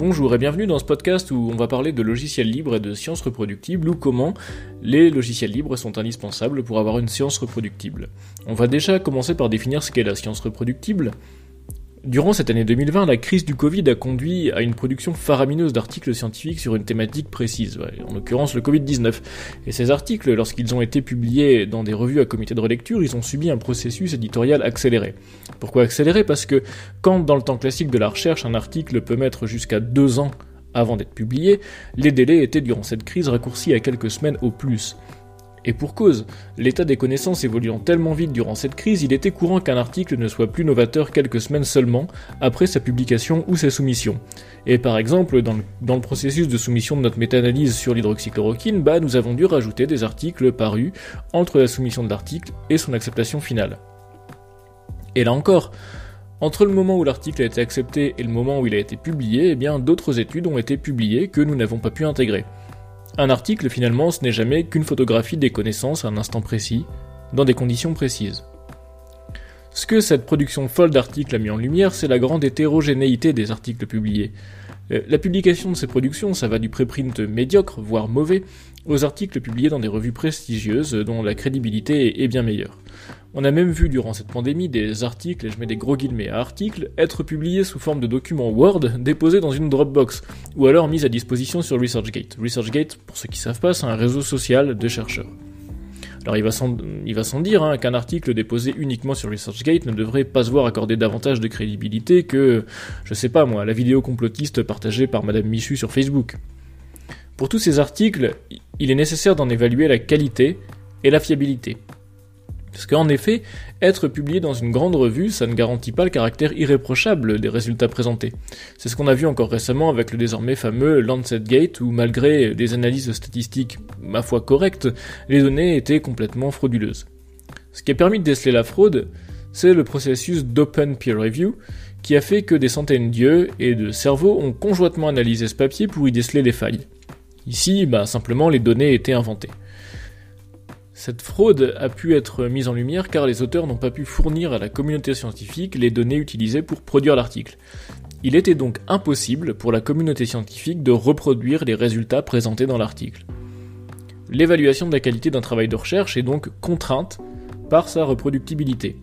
Bonjour et bienvenue dans ce podcast où on va parler de logiciels libres et de sciences reproductibles ou comment les logiciels libres sont indispensables pour avoir une science reproductible. On va déjà commencer par définir ce qu'est la science reproductible. Durant cette année 2020, la crise du Covid a conduit à une production faramineuse d'articles scientifiques sur une thématique précise, en l'occurrence le Covid-19. Et ces articles, lorsqu'ils ont été publiés dans des revues à comité de relecture, ils ont subi un processus éditorial accéléré. Pourquoi accéléré? Parce que quand dans le temps classique de la recherche, un article peut mettre jusqu'à deux ans avant d'être publié, les délais étaient durant cette crise raccourcis à quelques semaines au plus. Et pour cause, l'état des connaissances évoluant tellement vite durant cette crise, il était courant qu'un article ne soit plus novateur quelques semaines seulement après sa publication ou sa soumission. Et par exemple, dans le, processus de soumission de notre méta-analyse sur l'hydroxychloroquine, bah, nous avons dû rajouter des articles parus entre la soumission de l'article et son acceptation finale. Et là encore, entre le moment où l'article a été accepté et le moment où il a été publié, eh bien d'autres études ont été publiées que nous n'avons pas pu intégrer. Un article, finalement, ce n'est jamais qu'une photographie des connaissances à un instant précis, dans des conditions précises. Ce que cette production folle d'articles a mis en lumière, c'est la grande hétérogénéité des articles publiés. Euh, la publication de ces productions, ça va du préprint médiocre, voire mauvais, aux articles publiés dans des revues prestigieuses dont la crédibilité est bien meilleure. On a même vu durant cette pandémie des articles, et je mets des gros guillemets à articles, être publiés sous forme de documents Word déposés dans une Dropbox, ou alors mis à disposition sur ResearchGate. ResearchGate, pour ceux qui savent pas, c'est un réseau social de chercheurs. Alors il va sans, dire hein, qu'un article déposé uniquement sur ResearchGate ne devrait pas se voir accorder davantage de crédibilité que, je sais pas moi, la vidéo complotiste partagée par Madame Michu sur Facebook. Pour tous ces articles, il est nécessaire d'en évaluer la qualité et la fiabilité. Parce qu'en effet, être publié dans une grande revue, ça ne garantit pas le caractère irréprochable des résultats présentés. C'est ce qu'on a vu encore récemment avec le désormais fameux Lancet Gate, où malgré des analyses statistiques, ma foi correctes, les données étaient complètement frauduleuses. Ce qui a permis de déceler la fraude, c'est le processus d'open peer review, qui a fait que des centaines d'yeux et de cerveaux ont conjointement analysé ce papier pour y déceler les failles. Ici, bah, simplement les données étaient inventées. Cette fraude a pu être mise en lumière car les auteurs n'ont pas pu fournir à la communauté scientifique les données utilisées pour produire l'article. Il était donc impossible pour la communauté scientifique de reproduire les résultats présentés dans l'article. L'évaluation de la qualité d'un travail de recherche est donc contrainte par sa reproductibilité.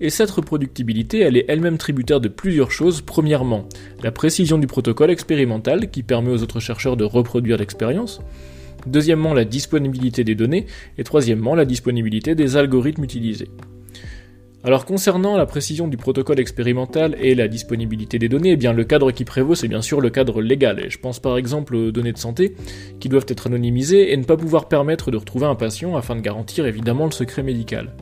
Et cette reproductibilité, elle est elle-même tributaire de plusieurs choses. Premièrement, la précision du protocole expérimental qui permet aux autres chercheurs de reproduire l'expérience. Deuxièmement, la disponibilité des données. Et troisièmement, la disponibilité des algorithmes utilisés. Alors concernant la précision du protocole expérimental et la disponibilité des données, eh le cadre qui prévaut c'est bien sûr le cadre légal. Et je pense par exemple aux données de santé qui doivent être anonymisées et ne pas pouvoir permettre de retrouver un patient afin de garantir évidemment le secret médical.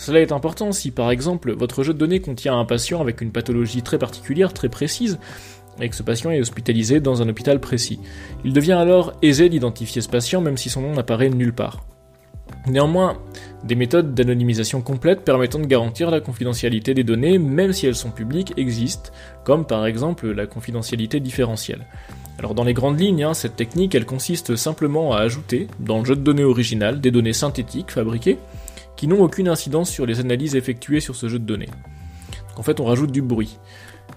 Cela est important si par exemple votre jeu de données contient un patient avec une pathologie très particulière, très précise, et que ce patient est hospitalisé dans un hôpital précis. Il devient alors aisé d'identifier ce patient même si son nom n'apparaît nulle part. Néanmoins, des méthodes d'anonymisation complète permettant de garantir la confidentialité des données, même si elles sont publiques, existent, comme par exemple la confidentialité différentielle. Alors dans les grandes lignes, hein, cette technique, elle consiste simplement à ajouter, dans le jeu de données original, des données synthétiques fabriquées, qui n'ont aucune incidence sur les analyses effectuées sur ce jeu de données. En fait, on rajoute du bruit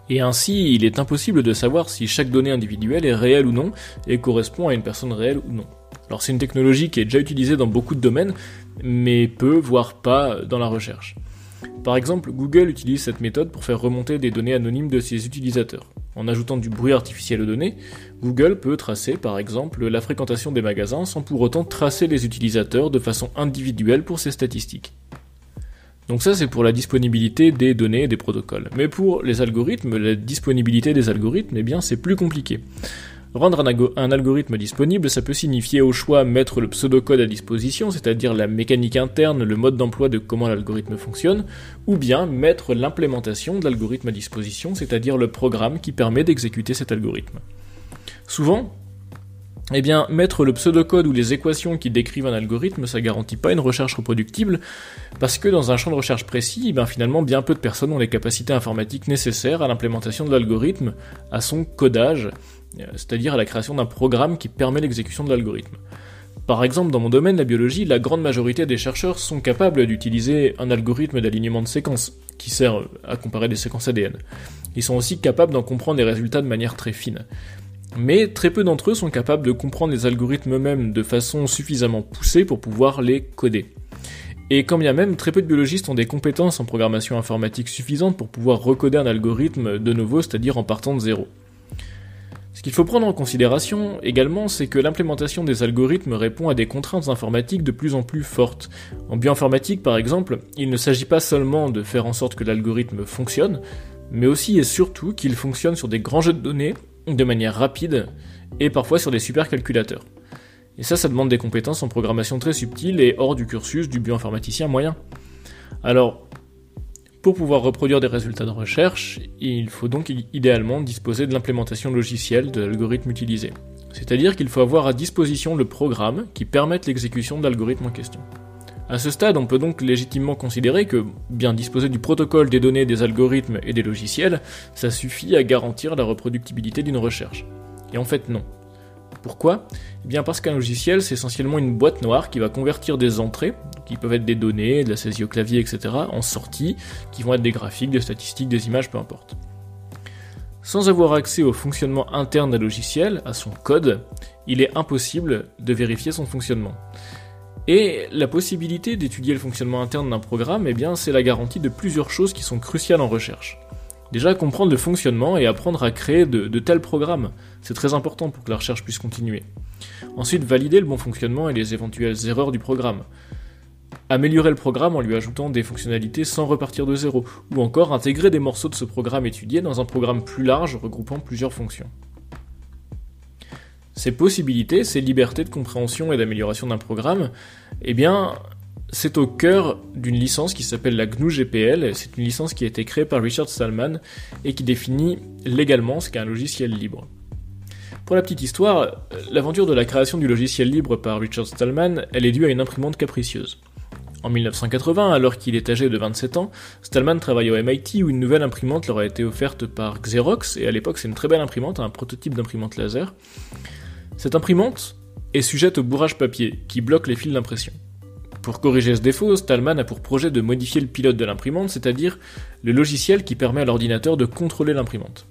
et ainsi il est impossible de savoir si chaque donnée individuelle est réelle ou non et correspond à une personne réelle ou non. Alors c'est une technologie qui est déjà utilisée dans beaucoup de domaines, mais peu, voire pas, dans la recherche. Par exemple, Google utilise cette méthode pour faire remonter des données anonymes de ses utilisateurs. En ajoutant du bruit artificiel aux données, Google peut tracer par exemple la fréquentation des magasins sans pour autant tracer les utilisateurs de façon individuelle pour ses statistiques. Donc ça c'est pour la disponibilité des données et des protocoles. Mais pour les algorithmes, la disponibilité des algorithmes, eh bien c'est plus compliqué. Rendre un, algorithme disponible, ça peut signifier au choix mettre le pseudocode à disposition, c'est-à-dire la mécanique interne, le mode d'emploi de comment l'algorithme fonctionne, ou bien mettre l'implémentation de l'algorithme à disposition, c'est-à-dire le programme qui permet d'exécuter cet algorithme. Souvent, eh bien, mettre le pseudocode ou les équations qui décrivent un algorithme, ça garantit pas une recherche reproductible, parce que dans un champ de recherche précis, eh bien, finalement, bien peu de personnes ont les capacités informatiques nécessaires à l'implémentation de l'algorithme, à son codage, c'est-à-dire à la création d'un programme qui permet l'exécution de l'algorithme. Par exemple, dans mon domaine, la biologie, la grande majorité des chercheurs sont capables d'utiliser un algorithme d'alignement de séquences. qui sert à comparer des séquences ADN. Ils sont aussi capables d'en comprendre les résultats de manière très fine. Mais très peu d'entre eux sont capables de comprendre les algorithmes eux-mêmes de façon suffisamment poussée pour pouvoir les coder. Et quand bien même, très peu de biologistes ont des compétences en programmation informatique suffisantes pour pouvoir recoder un algorithme de nouveau, c'est-à-dire en partant de zéro. Ce qu'il faut prendre en considération également, c'est que l'implémentation des algorithmes répond à des contraintes informatiques de plus en plus fortes. En bioinformatique, par exemple, il ne s'agit pas seulement de faire en sorte que l'algorithme fonctionne, mais aussi et surtout qu'il fonctionne sur des grands jeux de données de manière rapide et parfois sur des supercalculateurs. Et ça, ça demande des compétences en programmation très subtiles et hors du cursus du bioinformaticien moyen. Alors, pour pouvoir reproduire des résultats de recherche, il faut donc idéalement disposer de l'implémentation logicielle de l'algorithme utilisé. C'est-à-dire qu'il faut avoir à disposition le programme qui permette l'exécution de l'algorithme en question. À ce stade, on peut donc légitimement considérer que bien disposer du protocole des données des algorithmes et des logiciels, ça suffit à garantir la reproductibilité d'une recherche. Et en fait non. Pourquoi Eh bien parce qu'un logiciel, c'est essentiellement une boîte noire qui va convertir des entrées, qui peuvent être des données, de la saisie au clavier, etc., en sorties, qui vont être des graphiques, des statistiques, des images, peu importe. Sans avoir accès au fonctionnement interne d'un logiciel, à son code, il est impossible de vérifier son fonctionnement. Et la possibilité d'étudier le fonctionnement interne d'un programme, eh c'est la garantie de plusieurs choses qui sont cruciales en recherche. Déjà, comprendre le fonctionnement et apprendre à créer de, tels programmes. C'est très important pour que la recherche puisse continuer. Ensuite, valider le bon fonctionnement et les éventuelles erreurs du programme. Améliorer le programme en lui ajoutant des fonctionnalités sans repartir de zéro, ou encore intégrer des morceaux de ce programme étudié dans un programme plus large regroupant plusieurs fonctions. Ces possibilités, ces libertés de compréhension et d'amélioration d'un programme, eh bien, c'est au cœur d'une licence qui s'appelle la GNU GPL. C'est une licence qui a été créée par Richard Stallman et qui définit légalement ce qu'est un logiciel libre. Pour la petite histoire, l'aventure de la création du logiciel libre par Richard Stallman, elle est due à une imprimante capricieuse. En 1980, alors qu'il est âgé de 27 ans, Stallman travaille au MIT où une nouvelle imprimante leur a été offerte par Xerox, et à l'époque c'est une très belle imprimante, un prototype d'imprimante laser. Cette imprimante est sujette au bourrage papier, qui bloque les fils d'impression. Pour corriger ce défaut, Stallman a pour projet de modifier le pilote de l'imprimante, c'est-à-dire le logiciel qui permet à l'ordinateur de contrôler l'imprimante.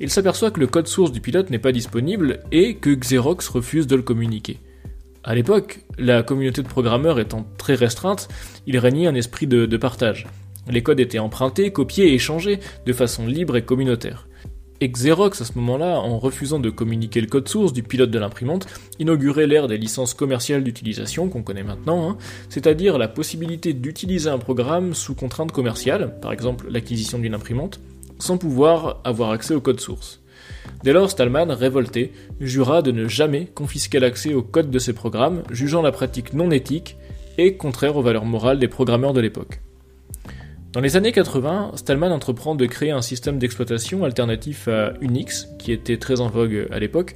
Il s'aperçoit que le code source du pilote n'est pas disponible et que Xerox refuse de le communiquer. À l'époque, la communauté de programmeurs étant très restreinte, il régnait un esprit de, de partage. Les codes étaient empruntés, copiés et échangés de façon libre et communautaire. Et Xerox, à ce moment-là, en refusant de communiquer le code source du pilote de l'imprimante, inaugurait l'ère des licences commerciales d'utilisation qu'on connaît maintenant, hein, c'est-à-dire la possibilité d'utiliser un programme sous contrainte commerciale, par exemple l'acquisition d'une imprimante, sans pouvoir avoir accès au code source. Dès lors, Stallman, révolté, jura de ne jamais confisquer l'accès au code de ses programmes, jugeant la pratique non éthique et contraire aux valeurs morales des programmeurs de l'époque. Dans les années 80, Stallman entreprend de créer un système d'exploitation alternatif à Unix, qui était très en vogue à l'époque,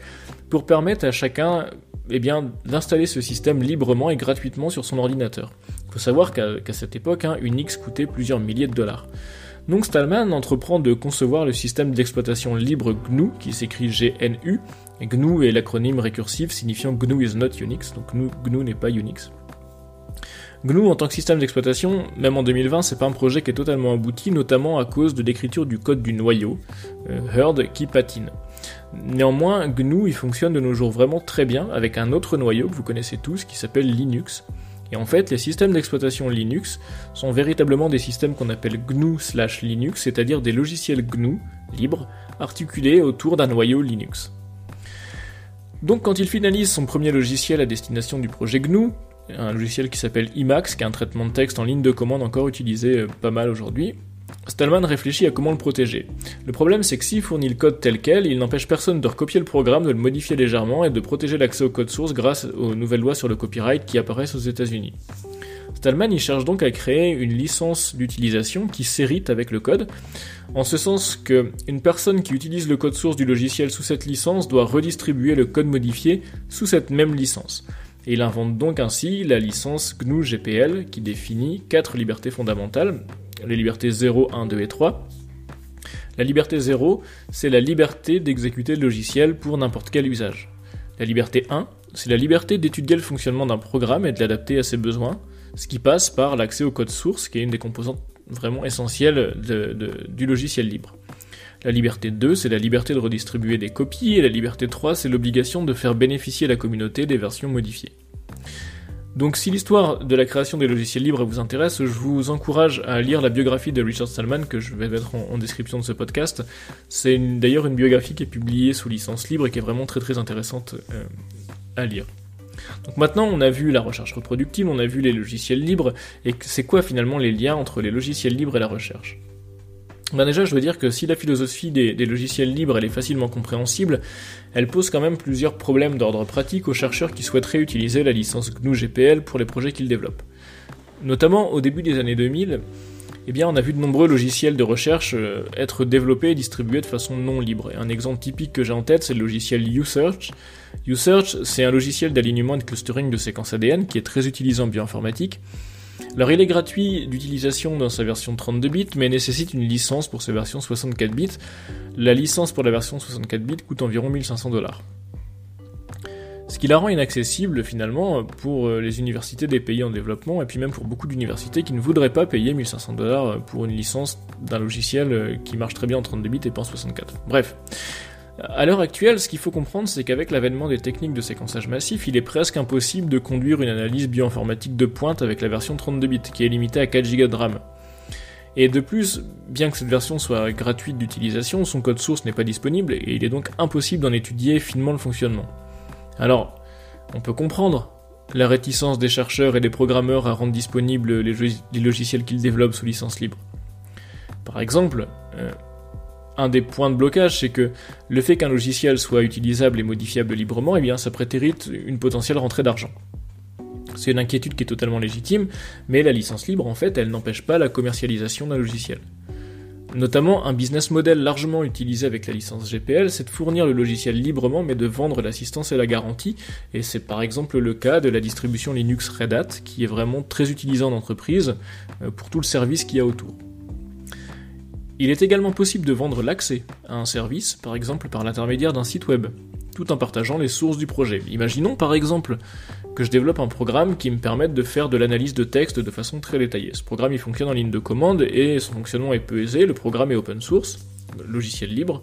pour permettre à chacun eh d'installer ce système librement et gratuitement sur son ordinateur. Il faut savoir qu'à cette époque, hein, Unix coûtait plusieurs milliers de dollars. Donc Stallman entreprend de concevoir le système d'exploitation libre GNU, qui s'écrit GNU, GNU est l'acronyme récursif signifiant GNU is not Unix, donc GNU n'est pas Unix. GNU en tant que système d'exploitation, même en 2020, c'est pas un projet qui est totalement abouti, notamment à cause de l'écriture du code du noyau, euh, Herd, qui patine. Néanmoins, GNU il fonctionne de nos jours vraiment très bien avec un autre noyau que vous connaissez tous qui s'appelle Linux. Et en fait, les systèmes d'exploitation Linux sont véritablement des systèmes qu'on appelle GNU slash Linux, c'est-à-dire des logiciels GNU libres articulés autour d'un noyau Linux. Donc quand il finalise son premier logiciel à destination du projet GNU, un logiciel qui s'appelle Emacs, qui est un traitement de texte en ligne de commande encore utilisé euh, pas mal aujourd'hui. Stallman réfléchit à comment le protéger. Le problème, c'est que s'il fournit le code tel quel, il n'empêche personne de recopier le programme, de le modifier légèrement et de protéger l'accès au code source grâce aux nouvelles lois sur le copyright qui apparaissent aux États-Unis. Stallman il cherche donc à créer une licence d'utilisation qui s'hérite avec le code, en ce sens que une personne qui utilise le code source du logiciel sous cette licence doit redistribuer le code modifié sous cette même licence il invente donc ainsi la licence GNU GPL qui définit quatre libertés fondamentales, les libertés 0, 1, 2 et 3. La liberté 0, c'est la liberté d'exécuter le logiciel pour n'importe quel usage. La liberté 1, c'est la liberté d'étudier le fonctionnement d'un programme et de l'adapter à ses besoins, ce qui passe par l'accès au code source, qui est une des composantes vraiment essentielles du logiciel libre. La liberté 2, c'est la liberté de redistribuer des copies, et la liberté 3, c'est l'obligation de faire bénéficier la communauté des versions modifiées. Donc si l'histoire de la création des logiciels libres vous intéresse, je vous encourage à lire la biographie de Richard Stallman que je vais mettre en, description de ce podcast. C'est d'ailleurs une biographie qui est publiée sous licence libre et qui est vraiment très très intéressante euh, à lire. Donc maintenant on a vu la recherche reproductible, on a vu les logiciels libres, et c'est quoi finalement les liens entre les logiciels libres et la recherche? Ben déjà, je veux dire que si la philosophie des, logiciels libres elle est facilement compréhensible, elle pose quand même plusieurs problèmes d'ordre pratique aux chercheurs qui souhaiteraient utiliser la licence GNU GPL pour les projets qu'ils développent. Notamment au début des années 2000, eh bien, on a vu de nombreux logiciels de recherche euh, être développés et distribués de façon non libre. Un exemple typique que j'ai en tête, c'est le logiciel USearch. USearch, c'est un logiciel d'alignement et de clustering de séquences ADN qui est très utilisé en bioinformatique. Alors il est gratuit d'utilisation dans sa version 32 bits, mais nécessite une licence pour sa version 64 bits. La licence pour la version 64 bits coûte environ 1500 dollars. Ce qui la rend inaccessible finalement pour euh, les universités des pays en développement et puis même pour beaucoup d'universités qui ne voudraient pas payer 1500 dollars pour une licence d'un logiciel euh, qui marche très bien en 32 bits et pas en 64. Bref. À l'heure actuelle, ce qu'il faut comprendre, c'est qu'avec l'avènement des techniques de séquençage massif, il est presque impossible de conduire une analyse bioinformatique de pointe avec la version 32 bits, qui est limitée à 4 Go de RAM. Et de plus, bien que cette version soit gratuite d'utilisation, son code source n'est pas disponible et il est donc impossible d'en étudier finement le fonctionnement. Alors, on peut comprendre la réticence des chercheurs et des programmeurs à rendre disponibles les, logiciels qu'ils développent sous licence libre. Par exemple, euh, un des points de blocage, c'est que le fait qu'un logiciel soit utilisable et modifiable librement, eh bien, ça prétérite une potentielle rentrée d'argent. C'est une inquiétude qui est totalement légitime, mais la licence libre, en fait, elle n'empêche pas la commercialisation d'un logiciel. Notamment, un business model largement utilisé avec la licence GPL, c'est de fournir le logiciel librement, mais de vendre l'assistance et la garantie, et c'est par exemple le cas de la distribution Linux Red Hat, qui est vraiment très utilisée en entreprise euh, pour tout le service qu'il y a autour. Il est également possible de vendre l'accès à un service, par exemple par l'intermédiaire d'un site web, tout en partageant les sources du projet. Imaginons par exemple que je développe un programme qui me permette de faire de l'analyse de texte de façon très détaillée. Ce programme fonctionne en ligne de commande et son fonctionnement est peu aisé, le programme est open source, logiciel libre.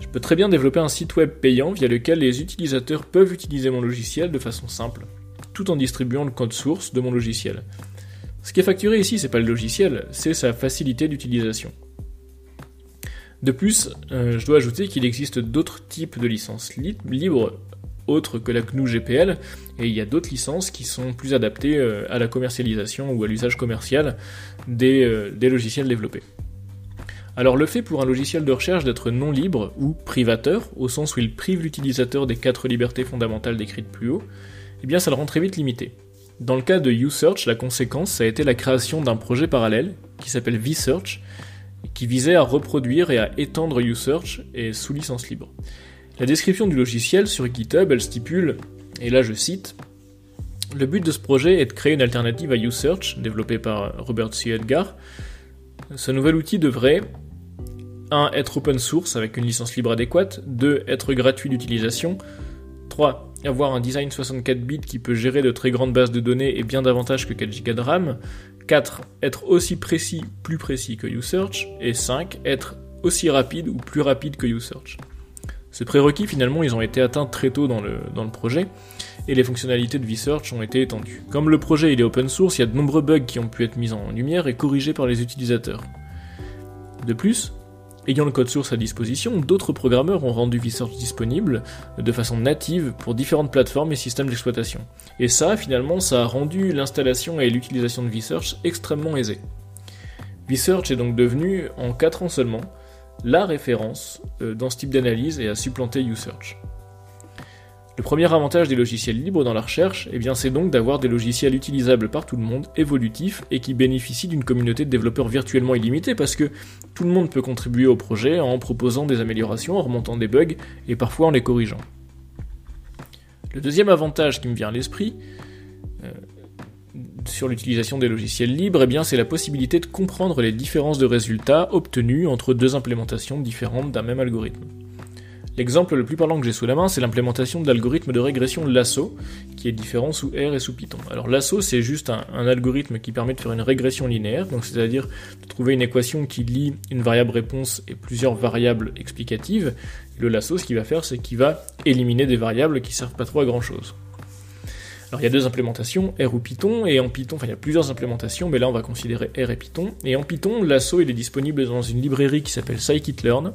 Je peux très bien développer un site web payant via lequel les utilisateurs peuvent utiliser mon logiciel de façon simple, tout en distribuant le code source de mon logiciel. Ce qui est facturé ici, c'est pas le logiciel, c'est sa facilité d'utilisation. De plus, euh, je dois ajouter qu'il existe d'autres types de licences libres autres que la GNU GPL, et il y a d'autres licences qui sont plus adaptées euh, à la commercialisation ou à l'usage commercial des, euh, des, logiciels développés. Alors le fait pour un logiciel de recherche d'être non libre ou privateur, au sens où il prive l'utilisateur des quatre libertés fondamentales décrites plus haut, eh bien ça le rend très vite limité. Dans le cas de USearch, la conséquence ça a été la création d'un projet parallèle qui s'appelle vSearch, qui visait à reproduire et à étendre USearch et sous licence libre. La description du logiciel sur GitHub, elle stipule, et là je cite, le but de ce projet est de créer une alternative à USearch, développée par Robert C. Edgar. Ce nouvel outil devrait 1. être open source avec une licence libre adéquate, 2. être gratuit d'utilisation, 3. avoir un design 64 bits qui peut gérer de très grandes bases de données et bien davantage que 4 Go de RAM, 4. Être aussi précis, plus précis que USearch. Et 5. Être aussi rapide ou plus rapide que USearch. Ces prérequis, finalement, ils ont été atteints très tôt dans le, dans le projet, et les fonctionnalités de vSearch ont été étendues. Comme le projet il est open source, il y a de nombreux bugs qui ont pu être mis en lumière et corrigés par les utilisateurs. De plus, Ayant le code source à disposition, d'autres programmeurs ont rendu vSearch disponible de façon native pour différentes plateformes et systèmes d'exploitation. Et ça, finalement, ça a rendu l'installation et l'utilisation de vSearch extrêmement aisée. vSearch est donc devenu, en 4 ans seulement, la référence euh, dans ce type d'analyse et a supplanté uSearch. Le premier avantage des logiciels libres dans la recherche, eh c'est donc d'avoir des logiciels utilisables par tout le monde, évolutifs, et qui bénéficient d'une communauté de développeurs virtuellement illimitée, parce que tout le monde peut contribuer au projet en proposant des améliorations, en remontant des bugs, et parfois en les corrigeant. Le deuxième avantage qui me vient à l'esprit, euh, sur l'utilisation des logiciels libres, eh c'est la possibilité de comprendre les différences de résultats obtenus entre deux implémentations différentes d'un même algorithme. L'exemple le plus parlant que j'ai sous la main, c'est l'implémentation de l'algorithme de régression Lasso, qui est différent sous R et sous Python. Alors Lasso, c'est juste un, algorithme qui permet de faire une régression linéaire, donc c'est-à-dire de trouver une équation qui lie une variable réponse et plusieurs variables explicatives. Le Lasso, ce qu'il va faire, c'est qu'il va éliminer des variables qui servent pas trop à grand chose. Alors il y a deux implémentations, R ou Python, et en Python, enfin il y a plusieurs implémentations, mais là on va considérer R et Python. Et en Python, Lasso il est disponible dans une librairie qui s'appelle scikit-learn,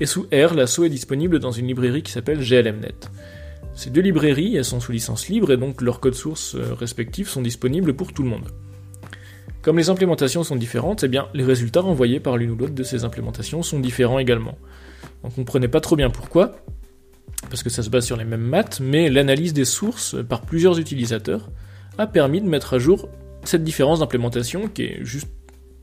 et sous R, Lasso est disponible dans une librairie qui s'appelle GLMNet. Ces deux librairies, sont sous licence libre et donc leurs codes sources euh, respectifs sont disponibles pour tout le monde. Comme les implémentations sont différentes, eh bien, les résultats renvoyés par l'une ou l'autre de ces implémentations sont différents également. On ne comprenait pas trop bien pourquoi, parce que ça se base sur les mêmes maths, mais l'analyse des sources par plusieurs utilisateurs a permis de mettre à jour cette différence d'implémentation qui est juste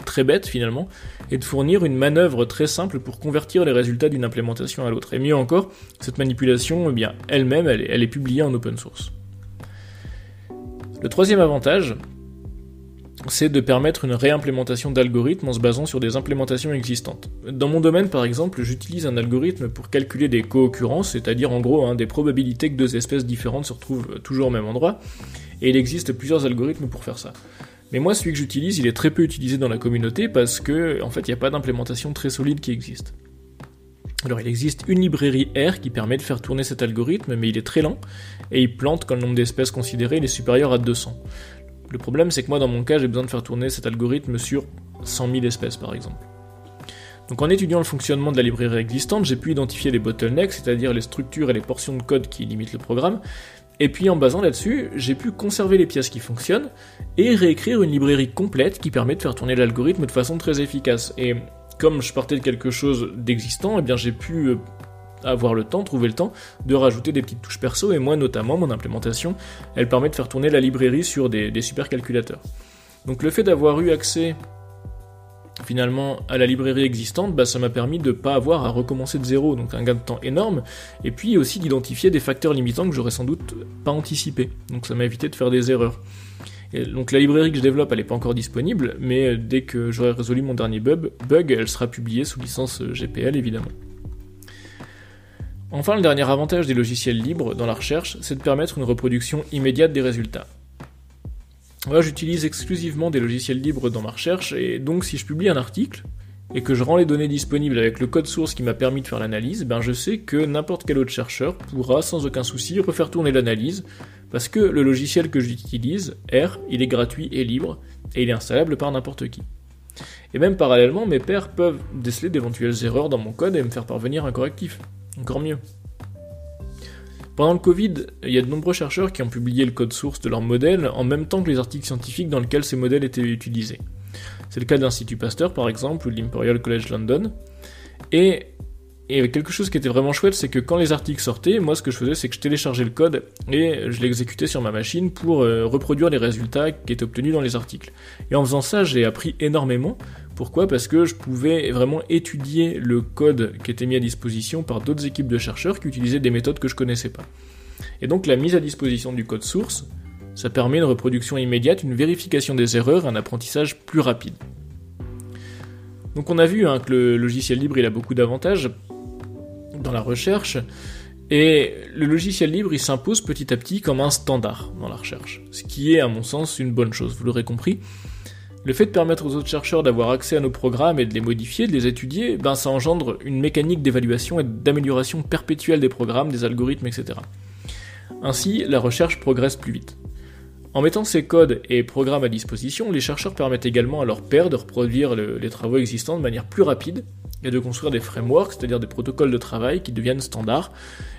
très bête finalement, et de fournir une manœuvre très simple pour convertir les résultats d'une implémentation à l'autre. Et mieux encore, cette manipulation, eh elle-même, elle, elle est publiée en open source. Le troisième avantage, c'est de permettre une réimplémentation d'algorithmes en se basant sur des implémentations existantes. Dans mon domaine, par exemple, j'utilise un algorithme pour calculer des co-occurrences, c'est-à-dire en gros hein, des probabilités que deux espèces différentes se retrouvent toujours au même endroit, et il existe plusieurs algorithmes pour faire ça. Mais moi, celui que j'utilise, il est très peu utilisé dans la communauté parce que, en fait, il n'y a pas d'implémentation très solide qui existe. Alors, il existe une librairie R qui permet de faire tourner cet algorithme, mais il est très lent et il plante quand le nombre d'espèces considérées est supérieur à 200. Le problème, c'est que moi, dans mon cas, j'ai besoin de faire tourner cet algorithme sur 100 000 espèces, par exemple. Donc en étudiant le fonctionnement de la librairie existante, j'ai pu identifier les bottlenecks, c'est-à-dire les structures et les portions de code qui limitent le programme, et puis en basant là-dessus, j'ai pu conserver les pièces qui fonctionnent et réécrire une librairie complète qui permet de faire tourner l'algorithme de façon très efficace. Et comme je partais de quelque chose d'existant, eh bien j'ai pu euh, avoir le temps, trouver le temps de rajouter des petites touches perso et moi notamment mon implémentation, elle permet de faire tourner la librairie sur des, des supercalculateurs. Donc le fait d'avoir eu accès finalement à la librairie existante, bah, ça m'a permis de ne pas avoir à recommencer de zéro, donc un gain de temps énorme, et puis aussi d'identifier des facteurs limitants que j'aurais sans doute pas anticipé, donc ça m'a évité de faire des erreurs. Donc la librairie que je développe, elle n'est pas encore disponible, mais dès que j'aurai résolu mon dernier bug, bug, elle sera publiée sous licence GPL évidemment. Enfin, le dernier avantage des logiciels libres dans la recherche, c'est de permettre une reproduction immédiate des résultats. Moi, j'utilise exclusivement des logiciels libres dans ma recherche, et donc si je publie un article, et que je rends les données disponibles avec le code source qui m'a permis de faire l'analyse, ben je sais que n'importe quel autre chercheur pourra sans aucun souci refaire tourner l'analyse, parce que le logiciel que j'utilise, R, il est gratuit et libre, et il est installable par n'importe qui. Et même parallèlement, mes pairs peuvent déceler d'éventuelles erreurs dans mon code et me faire parvenir un correctif. Encore mieux. Pendant le Covid, il y a de nombreux chercheurs qui ont publié le code source de leur modèle en même temps que les articles scientifiques dans lesquels ces modèles étaient utilisés. C'est le cas de l'Institut Pasteur par exemple, ou de l'Imperial College London. Et, et quelque chose qui était vraiment chouette, c'est que quand les articles sortaient, moi ce que je faisais, c'est que je téléchargeais le code et je l'exécutais sur ma machine pour euh, reproduire les résultats qui étaient obtenus dans les articles. Et en faisant ça, j'ai appris énormément pourquoi? Parce que je pouvais vraiment étudier le code qui était mis à disposition par d'autres équipes de chercheurs qui utilisaient des méthodes que je connaissais pas. Et donc la mise à disposition du code source, ça permet une reproduction immédiate, une vérification des erreurs, un apprentissage plus rapide. Donc on a vu hein, que le logiciel libre il a beaucoup d'avantages dans la recherche, et le logiciel libre il s'impose petit à petit comme un standard dans la recherche, ce qui est à mon sens une bonne chose, vous l'aurez compris. Le fait de permettre aux autres chercheurs d'avoir accès à nos programmes et de les modifier, de les étudier, ben ça engendre une mécanique d'évaluation et d'amélioration perpétuelle des programmes, des algorithmes, etc. Ainsi, la recherche progresse plus vite. En mettant ces codes et programmes à disposition, les chercheurs permettent également à leurs pairs de reproduire les travaux existants de manière plus rapide et de construire des frameworks, c'est-à-dire des protocoles de travail qui deviennent standards.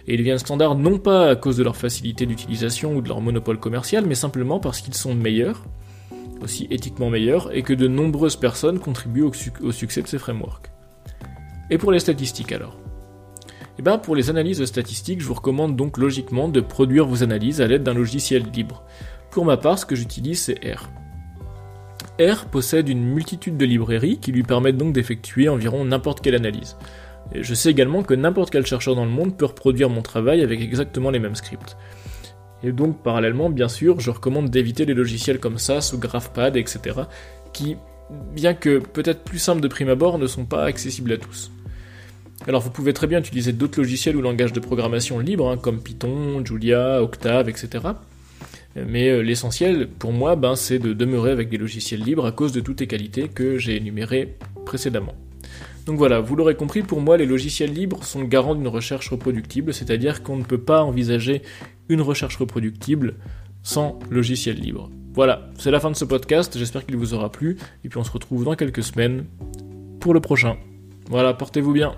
Et ils deviennent standards non pas à cause de leur facilité d'utilisation ou de leur monopole commercial, mais simplement parce qu'ils sont meilleurs, aussi éthiquement meilleur et que de nombreuses personnes contribuent au, succès de ces frameworks. Et pour les statistiques alors? Eh bien pour les analyses statistiques, je vous recommande donc logiquement de produire vos analyses à l'aide d'un logiciel libre. Pour ma part, ce que j'utilise c'est R. R possède une multitude de librairies qui lui permettent donc d'effectuer environ n'importe quelle analyse. je sais également que n'importe quel chercheur dans le monde peut reproduire mon travail avec exactement les mêmes scripts. Et donc, parallèlement, bien sûr, je recommande d'éviter les logiciels comme SAS ou GraphPad, etc., qui, bien que peut-être plus simples de prime abord, ne sont pas accessibles à tous. Alors vous pouvez très bien utiliser d'autres logiciels ou langages de programmation libres, hein, comme Python, Julia, Octave, etc. Mais euh, l'essentiel pour moi, ben, c'est de demeurer avec des logiciels libres à cause de toutes les qualités que j'ai énumérées précédemment. Donc voilà, vous l'aurez compris, pour moi les logiciels libres sont garants d'une recherche reproductible, c'est-à-dire qu'on ne peut pas envisager une recherche reproductible sans logiciel libre. Voilà, c'est la fin de ce podcast, j'espère qu'il vous aura plu, et puis on se retrouve dans quelques semaines pour le prochain. Voilà, portez-vous bien.